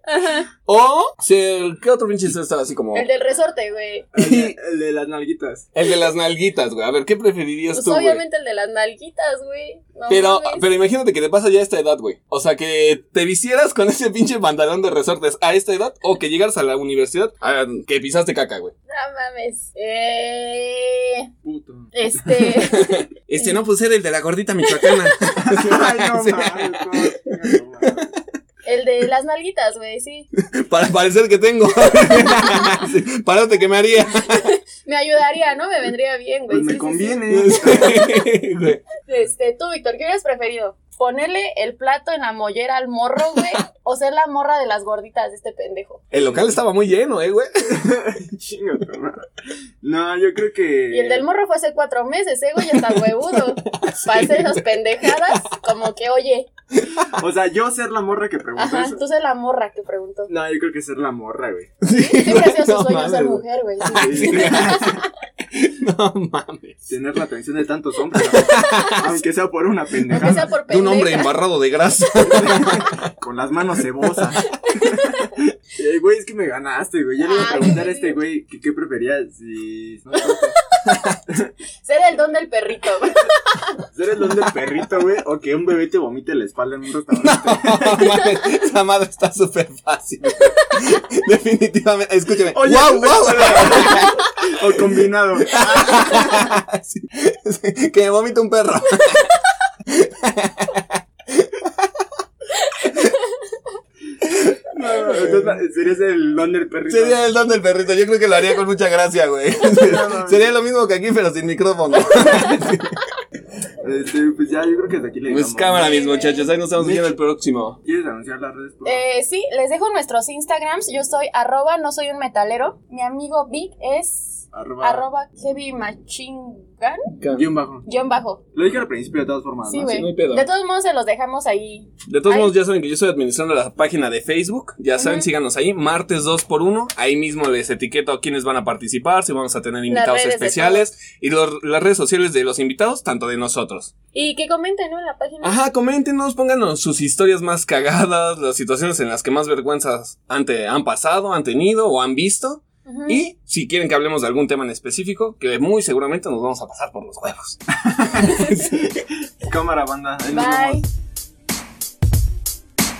O ¿qué otro pinche está así como? El del resorte, güey. El de, (laughs) el de las nalguitas. El de las nalguitas, güey. A ver, ¿qué preferirías Pues tú, güey? obviamente el de las nalguitas, güey. No Pero, mames. pero imagínate que te pasa ya a esta edad, güey. O sea, que te vistieras con ese pinche pantalón de resortes a esta edad o que llegaras a la universidad a- que pisaste caca, güey. No mames. Eh. Puto. Este. (laughs) Este no, pues era el de la gordita michoacana. (laughs) Ay, no Sí. mames, no, no mames. El de las nalguitas, güey, sí. (laughs) Para parecer que tengo. (laughs) Sí, Párate que me haría. (laughs) Me ayudaría, ¿no? Me vendría bien, güey. Pues sí, me sí, conviene. Sí. Este, tú, Víctor, ¿qué hubieras preferido? ¿Ponerle el plato en la mollera al morro, güey? ¿O ser la morra de las gorditas de este pendejo? El local estaba muy lleno, eh, güey. Madre. No, yo creo que. Y el del morro fue hace cuatro meses, ¿eh, güey? Ya está huevudo. Para hacer esas pendejadas, como que, oye. (laughs) O sea, yo ser la morra que preguntó Ajá, eso. tú ser la morra que preguntó. No, yo creo que ser la morra, güey. Siempre ha sido su No sueño mames, ser güey. mujer, güey. sí. Sí, (laughs) No mames. Tener la atención de tantos hombres. (laughs) Aunque sea por una Aunque sea pendejada. por De un hombre pendeja. embarrado de grasa. Con las manos cebosas. Güey, es que me ganaste, güey. Yo le iba a preguntar a este güey que qué prefería si. No, Ser el don del perrito, güey. ser el don del perrito, güey. O que un bebé te vomite la espalda en un restaurante. No mames, Esa madre está súper fácil. Definitivamente. Escúchame. Oye, ¡Wow, wow! o combinado. Sí, sí, que me vomita un perro. Entonces, serías el don del perrito. Sería el don del perrito. Yo creo que lo haría con mucha gracia, güey. (laughs) no. Sería lo mismo que aquí, pero sin micrófono. (laughs) Este, pues ya, yo creo que hasta aquí le Pues cámara, mis muchachos. Ahí nos vemos viendo el próximo. ¿Quieres anunciar las redes? por favor? Eh, sí, les dejo nuestros Instagrams. Yo soy arroba, no soy un metalero. Mi amigo Vic es arroba. arroba heavy machine gun, Guión bajo. guion bajo. Lo dije al principio de todas formas, Sí, ¿no? güey. no hay pedo. de todos modos se los dejamos ahí. De todos modos, ya saben que yo estoy administrando la página de Facebook. Ya saben, síganos ahí. Martes 2x1. Ahí mismo les etiqueto a quienes van a participar. Si vamos a tener invitados especiales. Y los- las redes sociales de los invitados, tanto de nosotros. Y que comenten, ¿no? En la página. Ajá, coméntenos, pónganos sus historias más cagadas, las situaciones en las que más vergüenzas han, te- han pasado, han tenido o han visto. Y si quieren que hablemos de algún tema en específico, que muy seguramente nos vamos a pasar por los huevos. (laughs) (laughs) Cámara, banda. Ahí nos vemos. Bye.